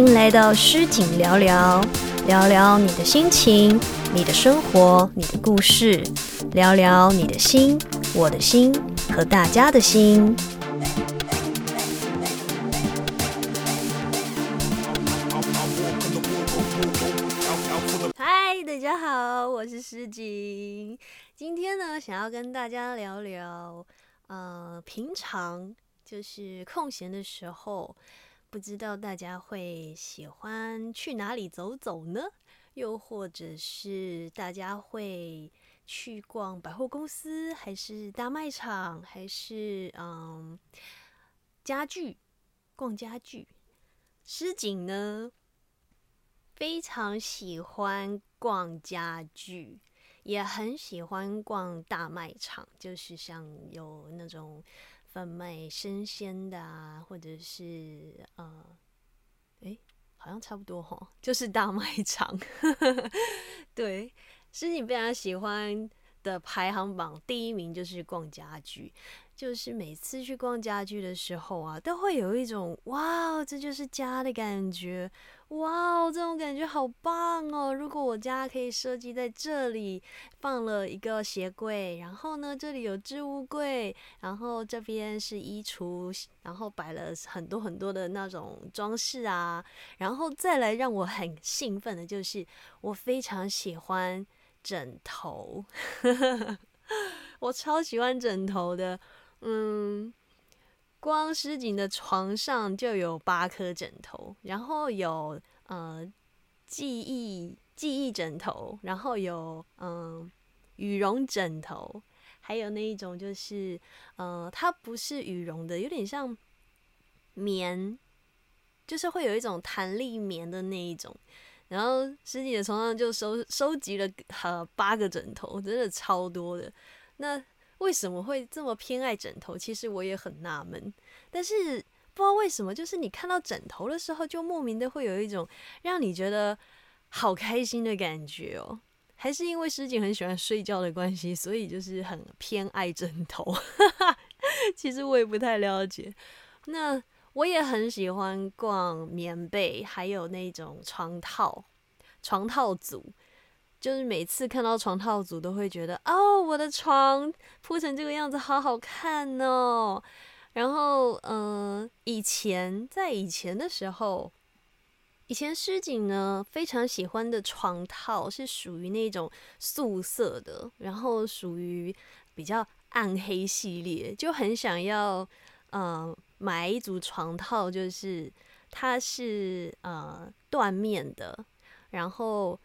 欢迎来到诗景聊聊，聊聊你的心情、你的生活、你的故事，聊聊你的心、我的心和大家的心。嗨，大家好，我是诗景。今天呢，想要跟大家聊聊，呃，平常就是空闲的时候。不知道大家会喜欢去哪里走走呢？又或者是大家会去逛百货公司，还是大卖场，还是嗯家具？逛家具。诗景呢，非常喜欢逛家具，也很喜欢逛大卖场，就是像有那种。贩卖生鲜的啊，或者是呃，哎，好像差不多哈，就是大卖场。对，是你非常喜欢的排行榜第一名就是逛家具。就是每次去逛家具的时候啊，都会有一种哇，这就是家的感觉，哇哦，这种感觉好棒哦！如果我家可以设计在这里放了一个鞋柜，然后呢，这里有置物柜，然后这边是衣橱，然后摆了很多很多的那种装饰啊，然后再来让我很兴奋的就是，我非常喜欢枕头，我超喜欢枕头的。嗯，光诗景的床上就有八颗枕头，然后有呃记忆记忆枕头，然后有嗯羽绒枕头，还有那一种就是呃它不是羽绒的，有点像棉，就是会有一种弹力棉的那一种。然后师姐的床上就收收集了呃八个枕头，真的超多的。那为什么会这么偏爱枕头？其实我也很纳闷，但是不知道为什么，就是你看到枕头的时候，就莫名的会有一种让你觉得好开心的感觉哦。还是因为诗景很喜欢睡觉的关系，所以就是很偏爱枕头。其实我也不太了解。那我也很喜欢逛棉被，还有那种床套、床套组。就是每次看到床套组，都会觉得哦，我的床铺成这个样子，好好看哦。然后，嗯，以前在以前的时候，以前诗景呢非常喜欢的床套是属于那种素色的，然后属于比较暗黑系列，就很想要嗯买一组床套，就是它是呃缎面的，然后。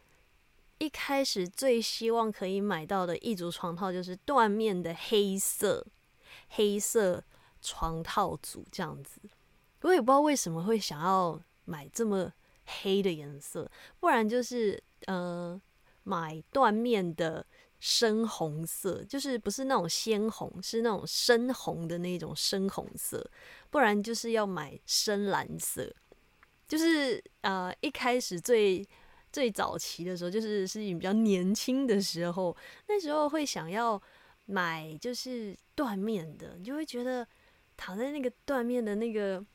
一开始最希望可以买到的一组床套就是缎面的黑色黑色床套组这样子，我也不知道为什么会想要买这么黑的颜色，不然就是呃买缎面的深红色，就是不是那种鲜红，是那种深红的那种深红色，不然就是要买深蓝色，就是呃一开始最。最早期的时候，就是是比较年轻的时候，那时候会想要买就是缎面的，你就会觉得躺在那个缎面的那个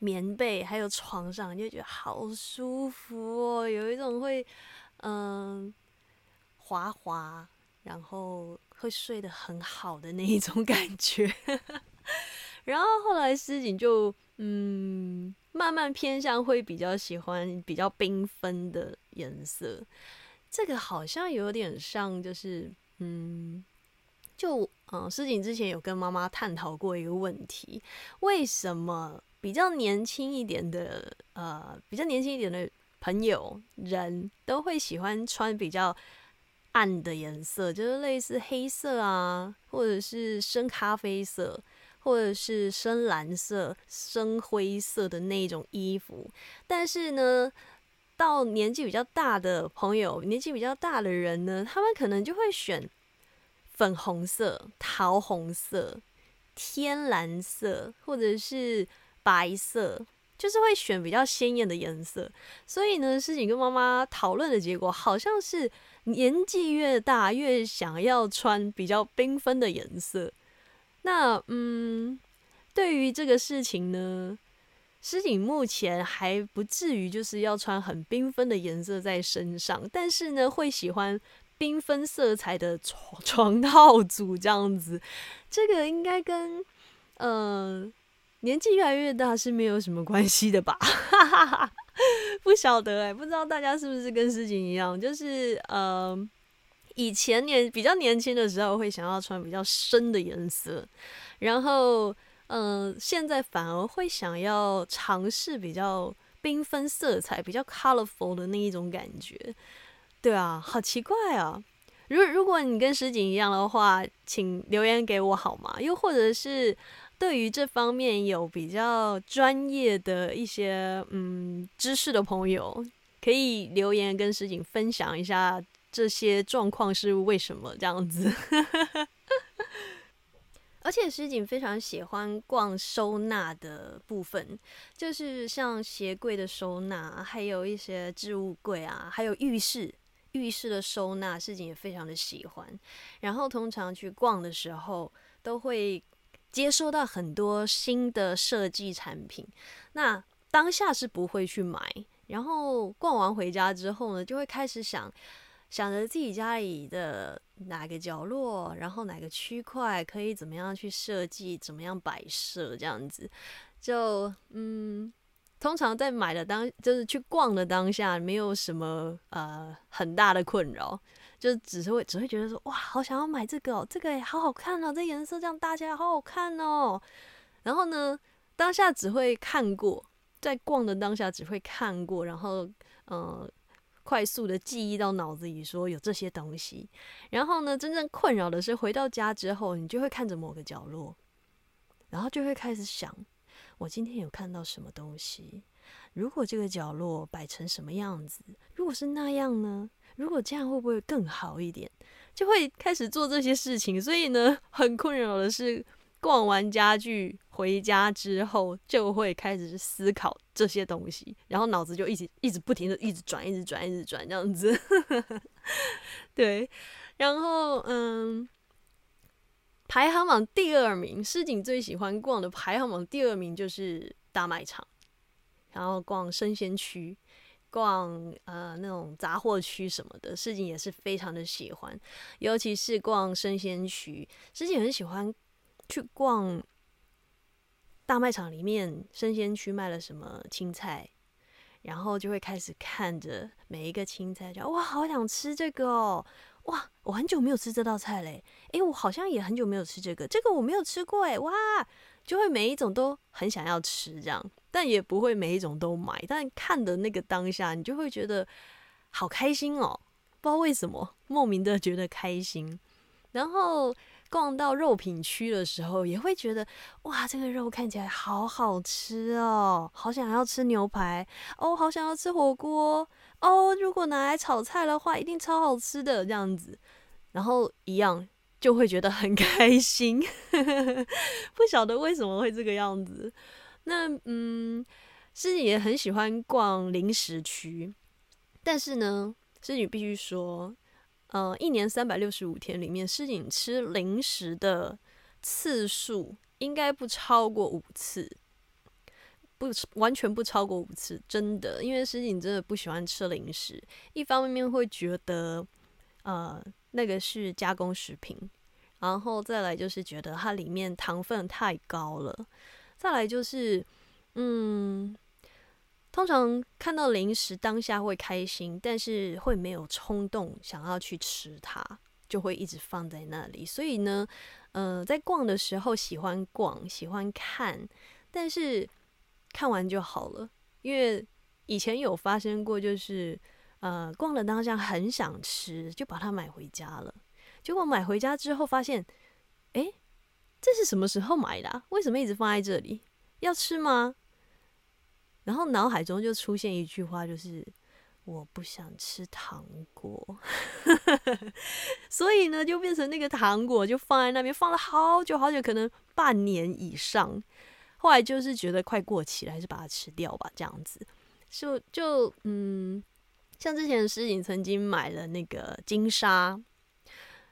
棉被还有床上，你就觉得好舒服哦，有一种会嗯滑滑，然后会睡得很好的那一种感觉。然后后来诗景就嗯。慢慢偏向会比较喜欢比较缤纷的颜色，这个好像有点像，就是嗯，就嗯，诗景之前有跟妈妈探讨过一个问题，为什么比较年轻一点的呃，比较年轻一点的朋友人都会喜欢穿比较暗的颜色，就是类似黑色啊，或者是深咖啡色。或者是深蓝色、深灰色的那种衣服，但是呢，到年纪比较大的朋友，年纪比较大的人呢，他们可能就会选粉红色、桃红色、天蓝色，或者是白色，就是会选比较鲜艳的颜色。所以呢，事情跟妈妈讨论的结果，好像是年纪越大，越想要穿比较缤纷的颜色。那嗯，对于这个事情呢，诗锦目前还不至于就是要穿很缤纷的颜色在身上，但是呢，会喜欢缤纷色彩的床 床套组这样子。这个应该跟呃年纪越来越大是没有什么关系的吧？不晓得哎，不知道大家是不是跟诗锦一样，就是呃。以前年比较年轻的时候，会想要穿比较深的颜色，然后，嗯，现在反而会想要尝试比较缤纷色彩、比较 colorful 的那一种感觉。对啊，好奇怪啊！如如果你跟石井一样的话，请留言给我好吗？又或者是对于这方面有比较专业的一些嗯知识的朋友，可以留言跟石井分享一下。这些状况是为什么这样子？而且石井非常喜欢逛收纳的部分，就是像鞋柜的收纳，还有一些置物柜啊，还有浴室浴室的收纳，石井也非常的喜欢。然后通常去逛的时候，都会接收到很多新的设计产品。那当下是不会去买，然后逛完回家之后呢，就会开始想。想着自己家里的哪个角落，然后哪个区块可以怎么样去设计，怎么样摆设这样子，就嗯，通常在买的当就是去逛的当下，没有什么呃很大的困扰，就只是会只会觉得说哇，好想要买这个哦，这个也好好看哦，这颜色这样搭起来好好看哦。然后呢，当下只会看过，在逛的当下只会看过，然后嗯。快速的记忆到脑子里，说有这些东西。然后呢，真正困扰的是回到家之后，你就会看着某个角落，然后就会开始想：我今天有看到什么东西？如果这个角落摆成什么样子？如果是那样呢？如果这样会不会更好一点？就会开始做这些事情。所以呢，很困扰的是。逛完家具回家之后，就会开始思考这些东西，然后脑子就一直一直不停的一直转，一直转，一直转这样子。对，然后嗯，排行榜第二名，诗锦最喜欢逛的排行榜第二名就是大卖场，然后逛生鲜区，逛呃那种杂货区什么的，诗锦也是非常的喜欢，尤其是逛生鲜区，诗锦很喜欢。去逛大卖场里面生鲜区卖了什么青菜，然后就会开始看着每一个青菜，就哇，好想吃这个哦！哇，我很久没有吃这道菜嘞！诶，我好像也很久没有吃这个，这个我没有吃过诶，哇，就会每一种都很想要吃这样，但也不会每一种都买。但看的那个当下，你就会觉得好开心哦，不知道为什么，莫名的觉得开心，然后。逛到肉品区的时候，也会觉得哇，这个肉看起来好好吃哦，好想要吃牛排哦，好想要吃火锅哦。如果拿来炒菜的话，一定超好吃的这样子。然后一样就会觉得很 开心，不晓得为什么会这个样子。那嗯，诗锦也很喜欢逛零食区，但是呢，诗锦必须说。呃，一年三百六十五天里面，诗锦吃零食的次数应该不超过五次，不完全不超过五次，真的，因为诗锦真的不喜欢吃零食。一方面会觉得，呃，那个是加工食品，然后再来就是觉得它里面糖分太高了，再来就是，嗯。通常看到零食当下会开心，但是会没有冲动想要去吃它，就会一直放在那里。所以呢，呃，在逛的时候喜欢逛，喜欢看，但是看完就好了。因为以前有发生过，就是呃，逛的当下很想吃，就把它买回家了。结果买回家之后发现，哎，这是什么时候买的？为什么一直放在这里？要吃吗？然后脑海中就出现一句话，就是我不想吃糖果，所以呢，就变成那个糖果就放在那边放了好久好久，可能半年以上。后来就是觉得快过期了，还是把它吃掉吧，这样子。就就嗯，像之前诗锦曾经买了那个金沙，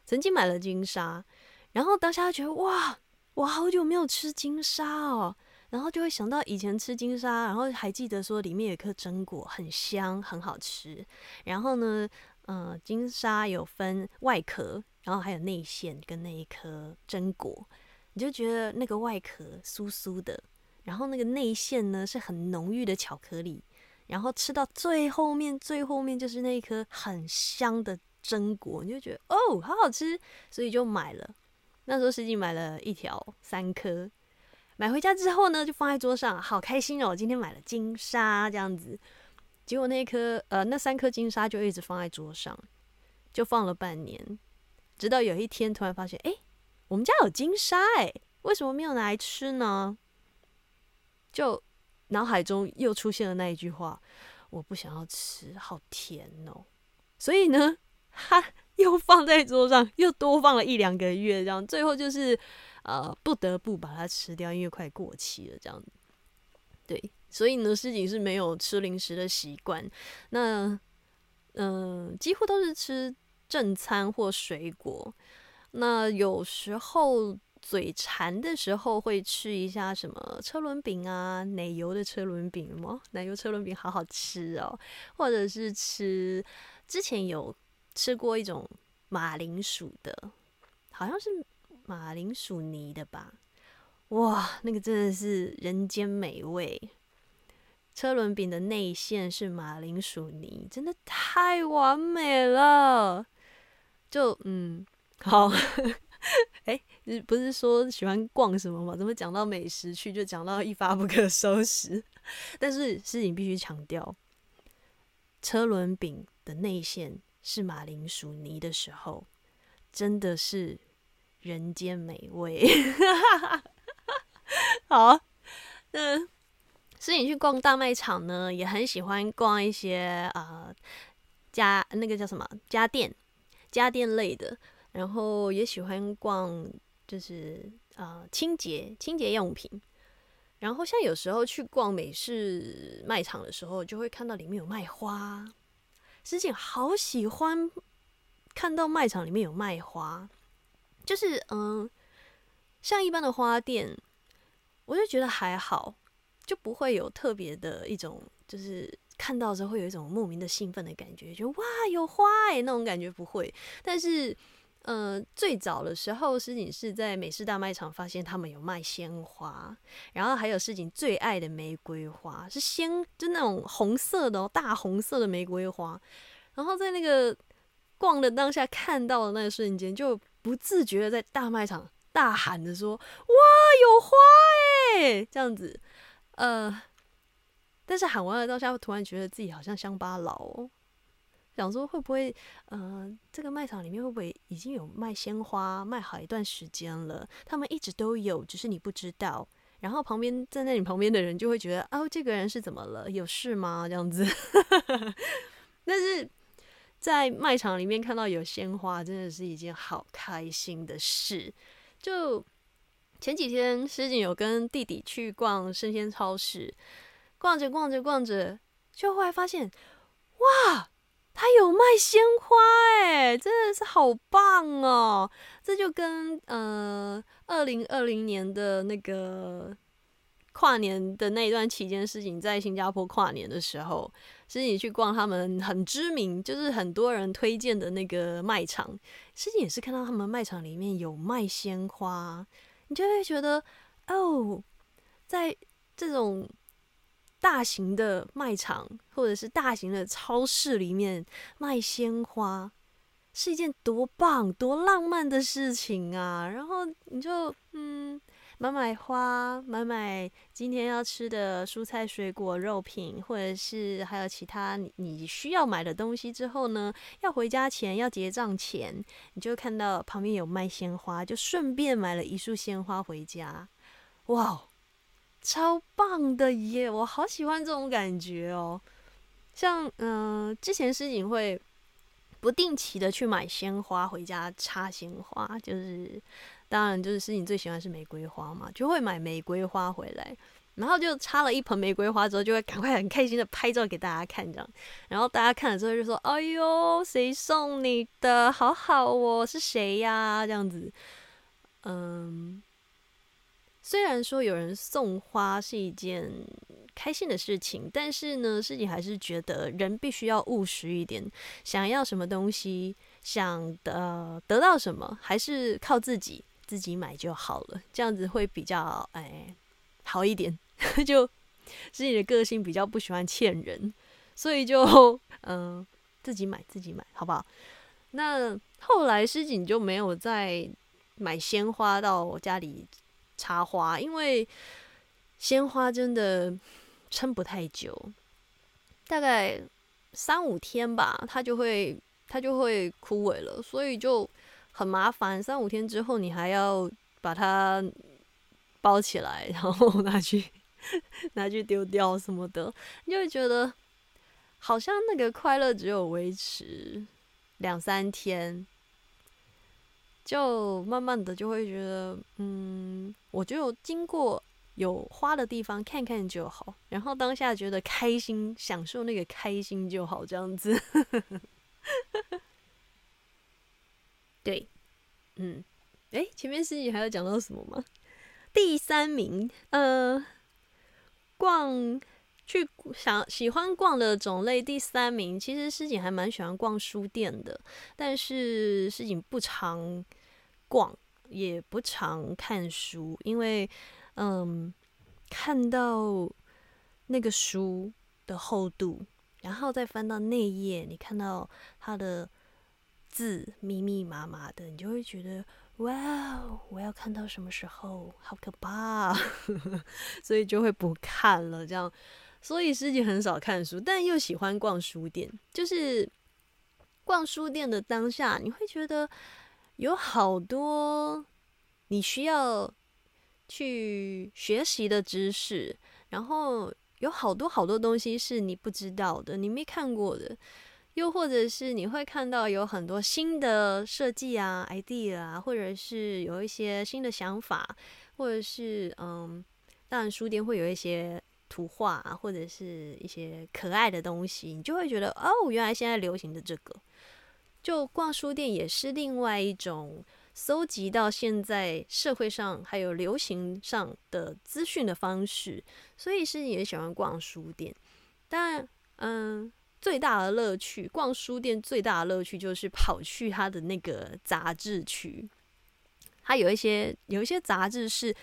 曾经买了金沙，然后当下觉得哇，我好久没有吃金沙哦。然后就会想到以前吃金沙，然后还记得说里面有颗榛果，很香，很好吃。然后呢，嗯，金沙有分外壳，然后还有内馅跟那一颗榛果，你就觉得那个外壳酥酥的，然后那个内馅呢是很浓郁的巧克力，然后吃到最后面，最后面就是那一颗很香的榛果，你就觉得哦，好好吃，所以就买了。那时候实际买了一条三颗。买回家之后呢，就放在桌上，好开心哦！今天买了金沙这样子，结果那颗呃那三颗金沙就一直放在桌上，就放了半年，直到有一天突然发现，哎，我们家有金沙哎，为什么没有拿来吃呢？就脑海中又出现了那一句话：我不想要吃，好甜哦。所以呢，哈，又放在桌上，又多放了一两个月，这样最后就是。呃，不得不把它吃掉，因为快过期了，这样子。对，所以呢，诗锦是没有吃零食的习惯。那，嗯，几乎都是吃正餐或水果。那有时候嘴馋的时候，会吃一下什么车轮饼啊，奶油的车轮饼吗？奶油车轮饼好好吃哦。或者是吃，之前有吃过一种马铃薯的，好像是。马铃薯泥的吧，哇，那个真的是人间美味。车轮饼的内馅是马铃薯泥，真的太完美了。就嗯，好，哎，不是说喜欢逛什么吗？怎么讲到美食去就讲到一发不可收拾？但是事情必须强调，车轮饼的内馅是马铃薯泥的时候，真的是。人间美味，好。那是你去逛大卖场呢，也很喜欢逛一些啊家那个叫什么家电家电类的，然后也喜欢逛就是啊清洁清洁用品。然后像有时候去逛美式卖场的时候，就会看到里面有卖花，师姐好喜欢看到卖场里面有卖花。就是嗯，像一般的花店，我就觉得还好，就不会有特别的一种，就是看到时候会有一种莫名的兴奋的感觉，就哇有花哎那种感觉不会。但是，呃，最早的时候，诗锦是在美式大卖场发现他们有卖鲜花，然后还有诗锦最爱的玫瑰花，是鲜就那种红色的大红色的玫瑰花，然后在那个逛的当下看到的那个瞬间就。不自觉的在大卖场大喊着说：“哇，有花哎！”这样子，呃，但是喊完了当下，突然觉得自己好像乡巴佬，想说会不会，呃，这个卖场里面会不会已经有卖鲜花卖好一段时间了？他们一直都有，只是你不知道。然后旁边站在你旁边的人就会觉得：“哦，这个人是怎么了？有事吗？”这样子，但是。在卖场里面看到有鲜花，真的是一件好开心的事。就前几天，诗锦有跟弟弟去逛生鲜超市，逛着逛着逛着，就后来发现，哇，他有卖鲜花，哎，真的是好棒哦！这就跟呃，二零二零年的那个。跨年的那一段期间，诗锦在新加坡跨年的时候，诗锦去逛他们很知名，就是很多人推荐的那个卖场。诗锦也是看到他们卖场里面有卖鲜花，你就会觉得哦，在这种大型的卖场或者是大型的超市里面卖鲜花，是一件多棒、多浪漫的事情啊！然后你就嗯。买买花，买买今天要吃的蔬菜、水果、肉品，或者是还有其他你需要买的东西之后呢，要回家前要结账前，你就看到旁边有卖鲜花，就顺便买了一束鲜花回家。哇，超棒的耶！我好喜欢这种感觉哦。像嗯，之前诗锦会不定期的去买鲜花回家插鲜花，就是。当然，就是诗锦最喜欢是玫瑰花嘛，就会买玫瑰花回来，然后就插了一盆玫瑰花之后，就会赶快很开心的拍照给大家看，这样，然后大家看了之后就说：“哎呦，谁送你的？好好哦，是谁呀？”这样子，嗯，虽然说有人送花是一件开心的事情，但是呢，事情还是觉得人必须要务实一点，想要什么东西，想得得到什么，还是靠自己自己买就好了，这样子会比较哎好一点。就自己的个性比较不喜欢欠人，所以就嗯自己买自己买，好不好？那后来诗锦就没有再买鲜花到我家里插花，因为鲜花真的撑不太久，大概三五天吧，它就会它就会枯萎了，所以就很麻烦。三五天之后，你还要把它包起来，然后拿去拿去丢掉什么的，你就会觉得好像那个快乐只有维持。两三天，就慢慢的就会觉得，嗯，我就经过有花的地方看看就好，然后当下觉得开心，享受那个开心就好，这样子。对，嗯，哎，前面事情还有讲到什么吗？第三名，呃，逛。去想喜欢逛的种类，第三名其实诗锦还蛮喜欢逛书店的，但是诗锦不常逛，也不常看书，因为嗯，看到那个书的厚度，然后再翻到内页，你看到它的字密密麻麻的，你就会觉得哇，我要看到什么时候？好可怕，所以就会不看了，这样。所以师姐很少看书，但又喜欢逛书店。就是逛书店的当下，你会觉得有好多你需要去学习的知识，然后有好多好多东西是你不知道的、你没看过的，又或者是你会看到有很多新的设计啊、idea 啊，或者是有一些新的想法，或者是嗯，当然书店会有一些。图画啊，或者是一些可爱的东西，你就会觉得哦，原来现在流行的这个，就逛书店也是另外一种搜集到现在社会上还有流行上的资讯的方式。所以是也喜欢逛书店，但嗯，最大的乐趣，逛书店最大的乐趣就是跑去它的那个杂志区，它有一些有一些杂志是，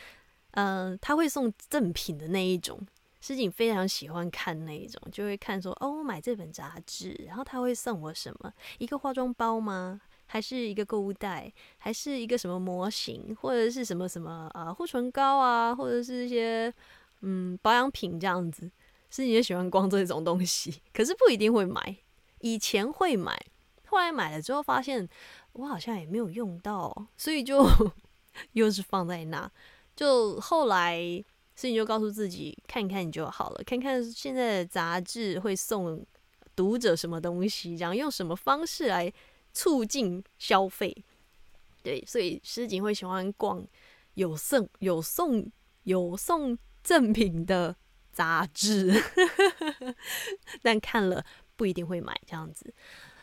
嗯，他会送赠品的那一种。诗锦非常喜欢看那一种，就会看说哦，我买这本杂志，然后他会送我什么？一个化妆包吗？还是一个购物袋？还是一个什么模型？或者是什么什么啊护唇膏啊，或者是一些嗯保养品这样子？诗锦也喜欢逛这种东西，可是不一定会买。以前会买，后来买了之后发现我好像也没有用到，所以就 又是放在那。就后来。所以你就告诉自己看看你就好了，看看现在的杂志会送读者什么东西，然后用什么方式来促进消费。对，所以诗锦会喜欢逛有送有送有送赠品的杂志，但看了不一定会买这样子。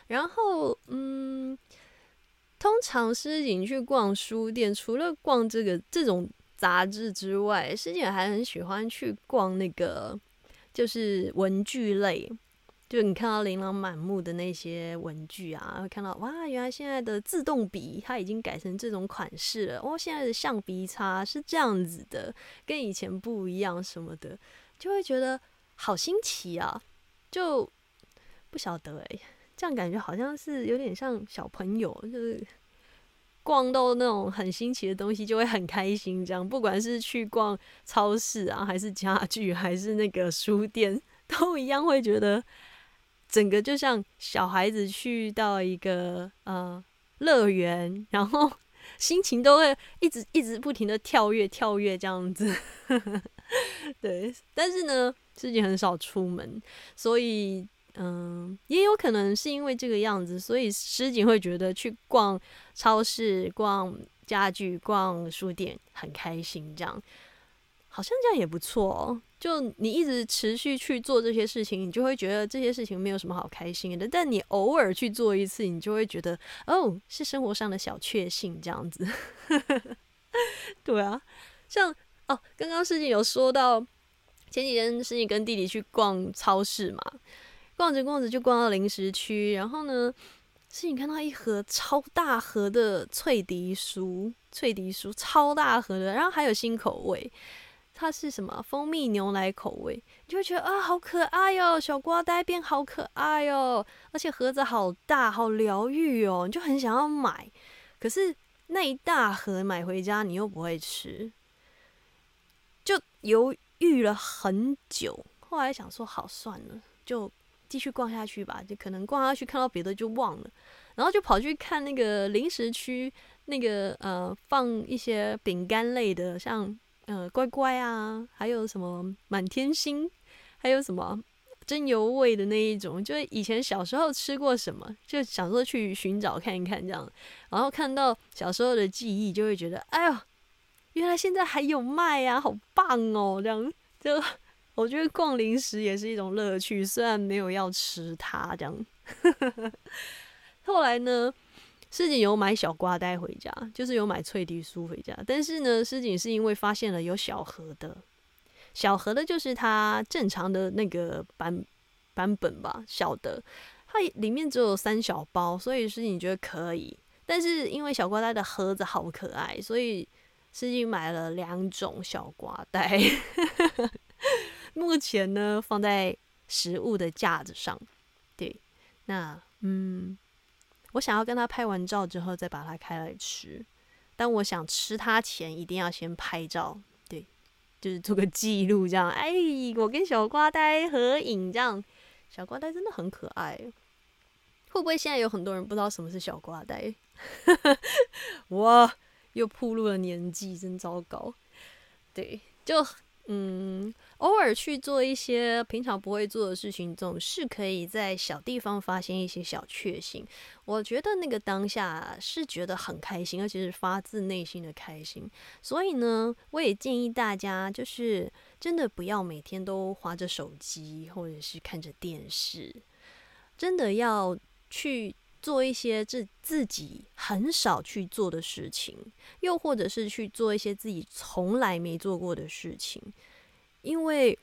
然后，嗯，通常诗锦去逛书店，除了逛这个这种。杂志之外，师姐还很喜欢去逛那个，就是文具类。就你看到琳琅满目的那些文具啊，会看到哇，原来现在的自动笔它已经改成这种款式了。哦，现在的橡皮擦是这样子的，跟以前不一样什么的，就会觉得好新奇啊！就不晓得哎，这样感觉好像是有点像小朋友，就是。逛到那种很新奇的东西，就会很开心。这样，不管是去逛超市啊，还是家具，还是那个书店，都一样会觉得整个就像小孩子去到一个呃乐园，然后 心情都会一直一直不停的跳跃跳跃这样子。对，但是呢，自己很少出门，所以。嗯，也有可能是因为这个样子，所以诗锦会觉得去逛超市、逛家具、逛书店很开心。这样好像这样也不错哦。就你一直持续去做这些事情，你就会觉得这些事情没有什么好开心的。但你偶尔去做一次，你就会觉得哦，是生活上的小确幸这样子。对啊，像哦，刚刚事情有说到，前几天事情跟弟弟去逛超市嘛，逛着逛着就逛到零食区，然后呢，事情看到一盒超大盒的脆迪酥，脆迪酥超大盒的，然后还有新口味。它是什么蜂蜜牛奶口味，你就会觉得啊，好可爱哟，小瓜呆变好可爱哟，而且盒子好大，好疗愈哦，你就很想要买。可是那一大盒买回家，你又不会吃，就犹豫了很久。后来想说，好算了，就继续逛下去吧。就可能逛下去看到别的就忘了，然后就跑去看那个零食区，那个呃放一些饼干类的，像。呃，乖乖啊，还有什么满天星，还有什么真油味的那一种，就是以前小时候吃过什么，就想说去寻找看一看这样，然后看到小时候的记忆，就会觉得，哎呦，原来现在还有卖啊，好棒哦，这样就 我觉得逛零食也是一种乐趣，虽然没有要吃它这样。后来呢？诗锦有买小瓜带回家，就是有买脆皮酥回家。但是呢，诗锦是因为发现了有小盒的，小盒的就是它正常的那个版版本吧，小的，它里面只有三小包，所以诗锦觉得可以。但是因为小瓜带的盒子好可爱，所以最近买了两种小瓜带，目前呢放在食物的架子上。对，那嗯。我想要跟他拍完照之后再把它开来吃，但我想吃它前一定要先拍照，对，就是做个记录，这样。哎，我跟小瓜呆合影，这样。小瓜呆真的很可爱，会不会现在有很多人不知道什么是小瓜呆？我，又暴露了年纪，真糟糕。对，就。嗯，偶尔去做一些平常不会做的事情，总是可以在小地方发现一些小确幸。我觉得那个当下是觉得很开心，而且是发自内心的开心。所以呢，我也建议大家，就是真的不要每天都划着手机或者是看着电视，真的要去做一些自自己很少去做的事情，又或者是去做一些自己从来没做过的事情。因为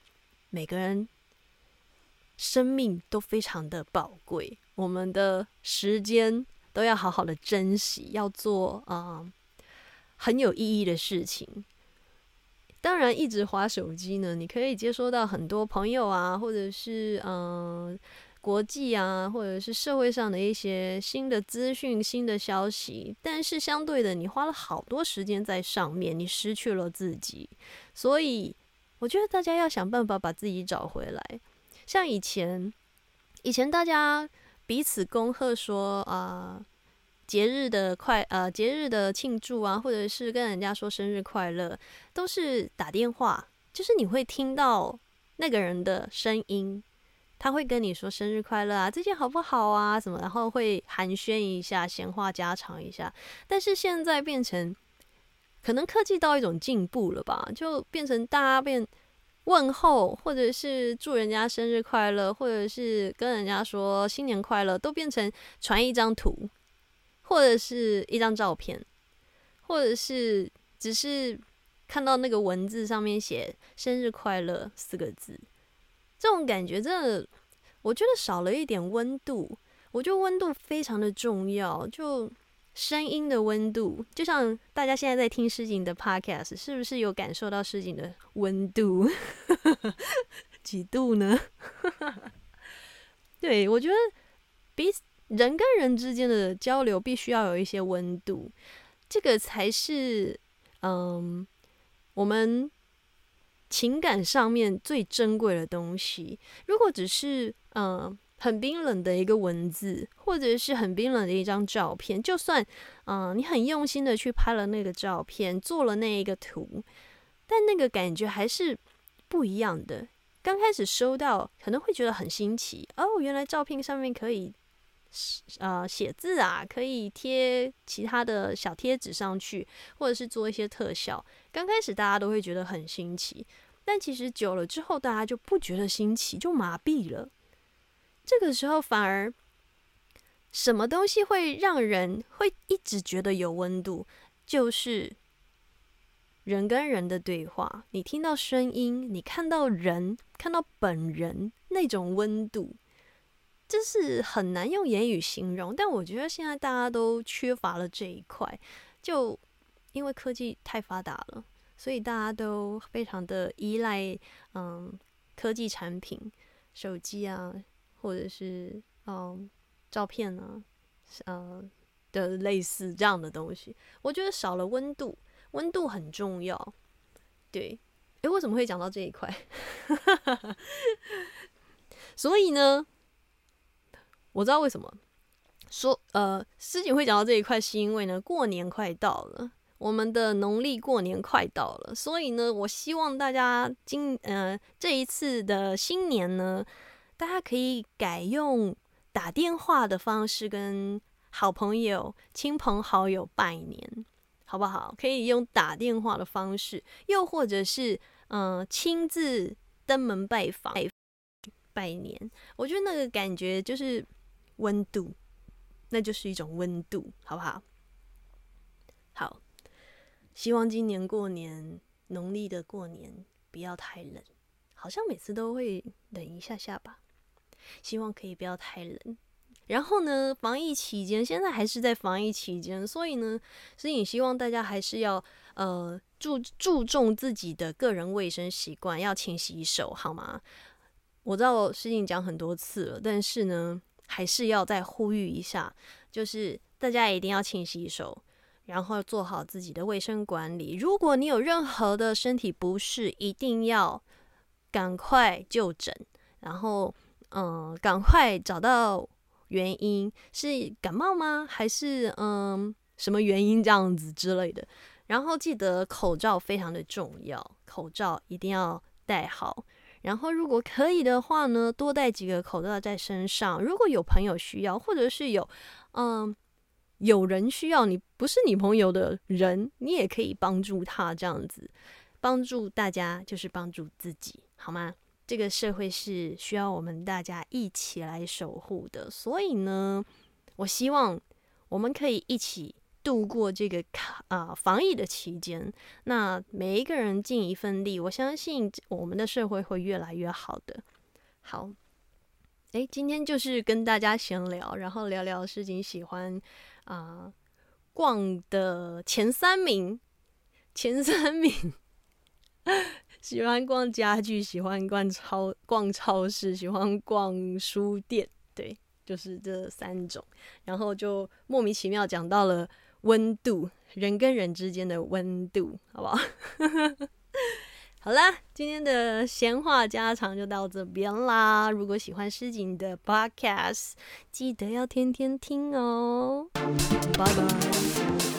每个人生命都非常的宝贵，我们的时间都要好好的珍惜，要做啊很有意义的事情。当然，一直划手机呢，你可以接收到很多朋友啊，或者是嗯国际啊，或者是社会上的一些新的资讯、新的消息。但是相对的，你花了好多时间在上面，你失去了自己，所以。我觉得大家要想办法把自己找回来。像以前，以前大家彼此恭贺说啊，节日的快呃节日的庆祝啊，或者是跟人家说生日快乐，都是打电话，就是你会听到那个人的声音，他会跟你说生日快乐啊，最近好不好啊什么，然后会寒暄一下，闲话家常一下。但是现在变成。可能科技到一种进步了吧，就变成大家变问候，或者是祝人家生日快乐，或者是跟人家说新年快乐，都变成传一张图，或者是一张照片，或者是只是看到那个文字上面写“生日快乐”四个字，这种感觉真的，我觉得少了一点温度。我觉得温度非常的重要，就。声音的温度，就像大家现在在听诗景的 podcast，是不是有感受到诗景的温度？几度呢？对我觉得，彼此人跟人之间的交流必须要有一些温度，这个才是嗯，我们情感上面最珍贵的东西。如果只是嗯。很冰冷的一个文字，或者是很冰冷的一张照片，就算嗯，你很用心的去拍了那个照片，做了那一个图，但那个感觉还是不一样的。刚开始收到可能会觉得很新奇哦，原来照片上面可以呃写字啊，可以贴其他的小贴纸上去，或者是做一些特效。刚开始大家都会觉得很新奇，但其实久了之后，大家就不觉得新奇，就麻痹了。这个时候反而，什么东西会让人会一直觉得有温度？就是人跟人的对话，你听到声音，你看到人，看到本人那种温度，这是很难用言语形容。但我觉得现在大家都缺乏了这一块，就因为科技太发达了，所以大家都非常的依赖嗯科技产品，手机啊，或者是嗯照片啊，嗯的类似这样的东西，我觉得少了温度。温度很重要，对，诶，为什么会讲到这一块？所以呢，我知道为什么说呃，诗锦会讲到这一块，是因为呢，过年快到了，我们的农历过年快到了，所以呢，我希望大家今呃这一次的新年呢，大家可以改用打电话的方式跟好朋友、亲朋好友拜年。好不好？可以用打电话的方式，又或者是嗯亲自登门拜访、拜年。我觉得那个感觉就是温度，那就是一种温度，好不好？好，希望今年过年，农历的过年不要太冷，好像每次都会冷一下下吧。希望可以不要太冷。然后呢，防疫期间，现在还是在防疫期间，所以呢，所以希望大家还是要呃注注重自己的个人卫生习惯，要勤洗手，好吗？我知道事情讲很多次了，但是呢，还是要再呼吁一下，就是大家一定要勤洗手，然后做好自己的卫生管理。如果你有任何的身体不适，一定要赶快就诊，然后嗯，赶快找到。原因是感冒吗？还是嗯什么原因这样子之类的？然后记得口罩非常的重要，口罩一定要戴好。然后如果可以的话呢，多带几个口罩在身上。如果有朋友需要，或者是有嗯有人需要你不是你朋友的人，你也可以帮助他这样子，帮助大家就是帮助自己，好吗？这个社会是需要我们大家一起来守护的，所以呢，我希望我们可以一起度过这个卡啊防疫的期间。那每一个人尽一份力，我相信我们的社会会越来越好的。好，诶，今天就是跟大家闲聊，然后聊聊事情，喜欢啊逛的前三名，前三名。喜欢逛家具，喜欢逛超逛超市，喜欢逛书店，对，就是这三种。然后就莫名其妙讲到了温度，人跟人之间的温度，好不好？好啦，今天的闲话家常就到这边啦。如果喜欢诗景的 Podcast，记得要天天听哦。拜拜。